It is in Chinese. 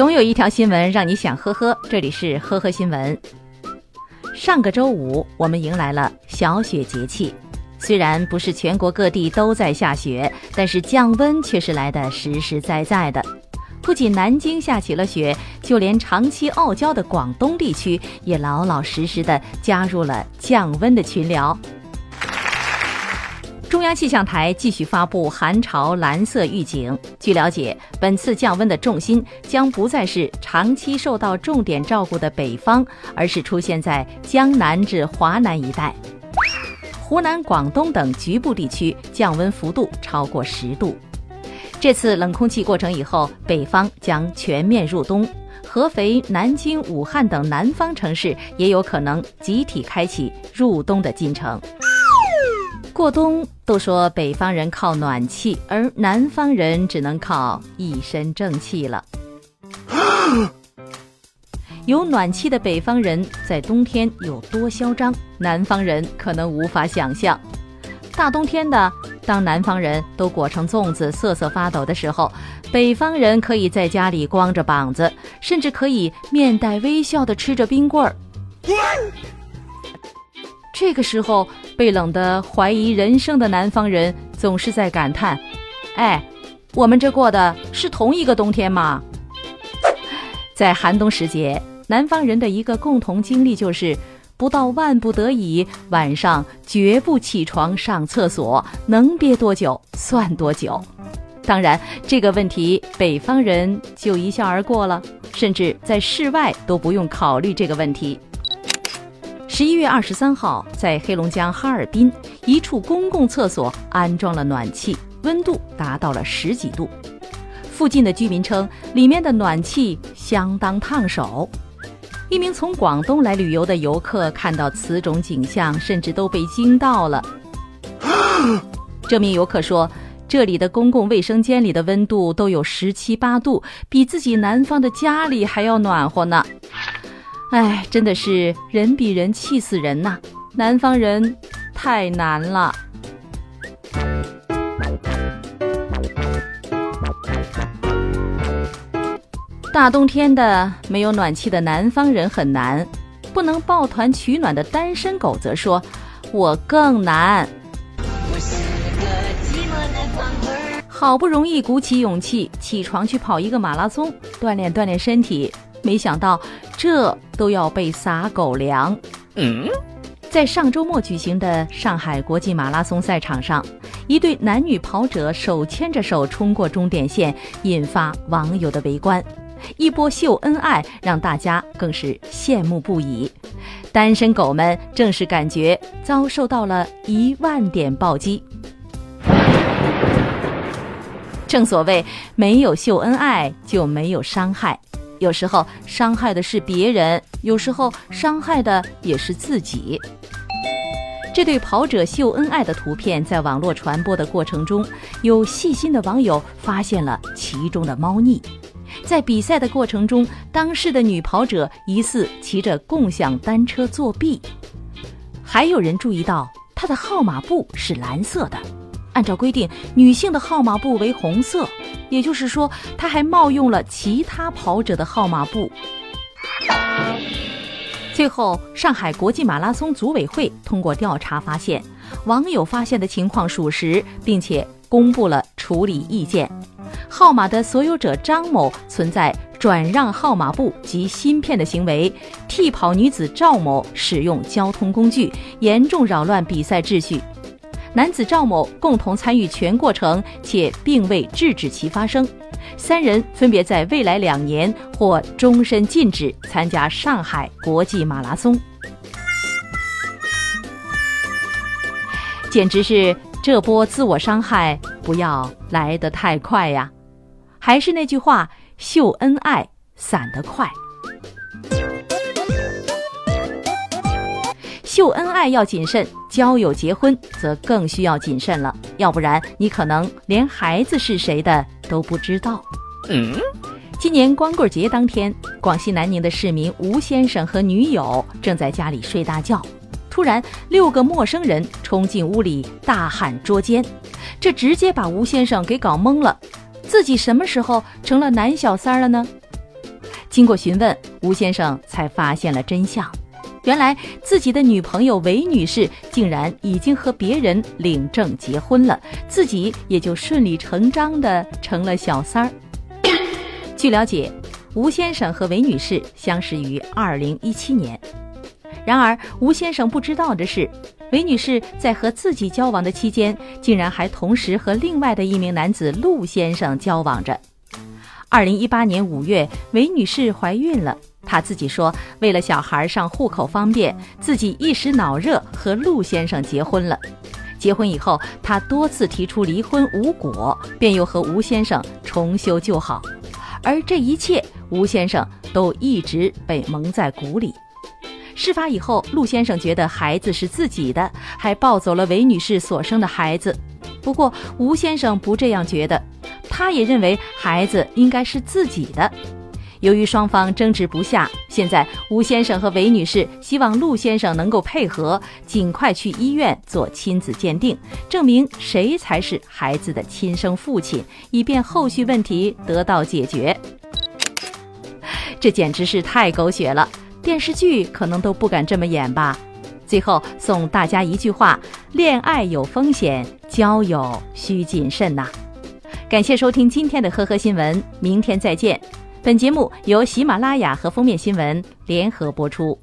总有一条新闻让你想呵呵，这里是呵呵新闻。上个周五，我们迎来了小雪节气。虽然不是全国各地都在下雪，但是降温却是来的实实在在的。不仅南京下起了雪，就连长期傲娇的广东地区也老老实实的加入了降温的群聊。中央气象台继续发布寒潮蓝色预警。据了解，本次降温的重心将不再是长期受到重点照顾的北方，而是出现在江南至华南一带。湖南、广东等局部地区降温幅度超过十度。这次冷空气过程以后，北方将全面入冬，合肥、南京、武汉等南方城市也有可能集体开启入冬的进程。过冬都说北方人靠暖气，而南方人只能靠一身正气了。有暖气的北方人在冬天有多嚣张，南方人可能无法想象。大冬天的，当南方人都裹成粽子瑟瑟发抖的时候，北方人可以在家里光着膀子，甚至可以面带微笑的吃着冰棍儿。这个时候，被冷得怀疑人生的南方人总是在感叹：“哎，我们这过的是同一个冬天吗？” 在寒冬时节，南方人的一个共同经历就是，不到万不得已，晚上绝不起床上厕所，能憋多久算多久。当然，这个问题北方人就一笑而过了，甚至在室外都不用考虑这个问题。十一月二十三号，在黑龙江哈尔滨一处公共厕所安装了暖气，温度达到了十几度。附近的居民称，里面的暖气相当烫手。一名从广东来旅游的游客看到此种景象，甚至都被惊到了。这名游客说，这里的公共卫生间里的温度都有十七八度，比自己南方的家里还要暖和呢。哎，真的是人比人气死人呐！南方人太难了。大冬天的，没有暖气的南方人很难。不能抱团取暖的单身狗则说：“我更难。”好不容易鼓起勇气起床去跑一个马拉松，锻炼锻炼身体。没想到，这都要被撒狗粮。嗯，在上周末举行的上海国际马拉松赛场上，一对男女跑者手牵着手冲过终点线，引发网友的围观。一波秀恩爱，让大家更是羡慕不已。单身狗们正是感觉遭受到了一万点暴击。正所谓，没有秀恩爱，就没有伤害。有时候伤害的是别人，有时候伤害的也是自己。这对跑者秀恩爱的图片在网络传播的过程中，有细心的网友发现了其中的猫腻。在比赛的过程中，当事的女跑者疑似骑着共享单车作弊，还有人注意到她的号码布是蓝色的。按照规定，女性的号码布为红色，也就是说，她还冒用了其他跑者的号码布。最后，上海国际马拉松组委会通过调查发现，网友发现的情况属实，并且公布了处理意见。号码的所有者张某存在转让号码布及芯片的行为，替跑女子赵某使用交通工具，严重扰乱比赛秩序。男子赵某共同参与全过程，且并未制止其发生。三人分别在未来两年或终身禁止参加上海国际马拉松。简直是这波自我伤害不要来得太快呀！还是那句话，秀恩爱散得快。秀恩爱要谨慎，交友结婚则更需要谨慎了。要不然，你可能连孩子是谁的都不知道。嗯，今年光棍节当天，广西南宁的市民吴先生和女友正在家里睡大觉，突然六个陌生人冲进屋里，大喊捉奸，这直接把吴先生给搞懵了。自己什么时候成了男小三了呢？经过询问，吴先生才发现了真相。原来自己的女朋友韦女士竟然已经和别人领证结婚了，自己也就顺理成章的成了小三儿。据了解，吴先生和韦女士相识于二零一七年。然而，吴先生不知道的是，韦女士在和自己交往的期间，竟然还同时和另外的一名男子陆先生交往着。二零一八年五月，韦女士怀孕了。他自己说，为了小孩上户口方便，自己一时脑热和陆先生结婚了。结婚以后，他多次提出离婚无果，便又和吴先生重修旧好。而这一切，吴先生都一直被蒙在鼓里。事发以后，陆先生觉得孩子是自己的，还抱走了韦女士所生的孩子。不过，吴先生不这样觉得，他也认为孩子应该是自己的。由于双方争执不下，现在吴先生和韦女士希望陆先生能够配合，尽快去医院做亲子鉴定，证明谁才是孩子的亲生父亲，以便后续问题得到解决。这简直是太狗血了，电视剧可能都不敢这么演吧。最后送大家一句话：恋爱有风险，交友需谨慎呐。感谢收听今天的呵呵新闻，明天再见。本节目由喜马拉雅和封面新闻联合播出。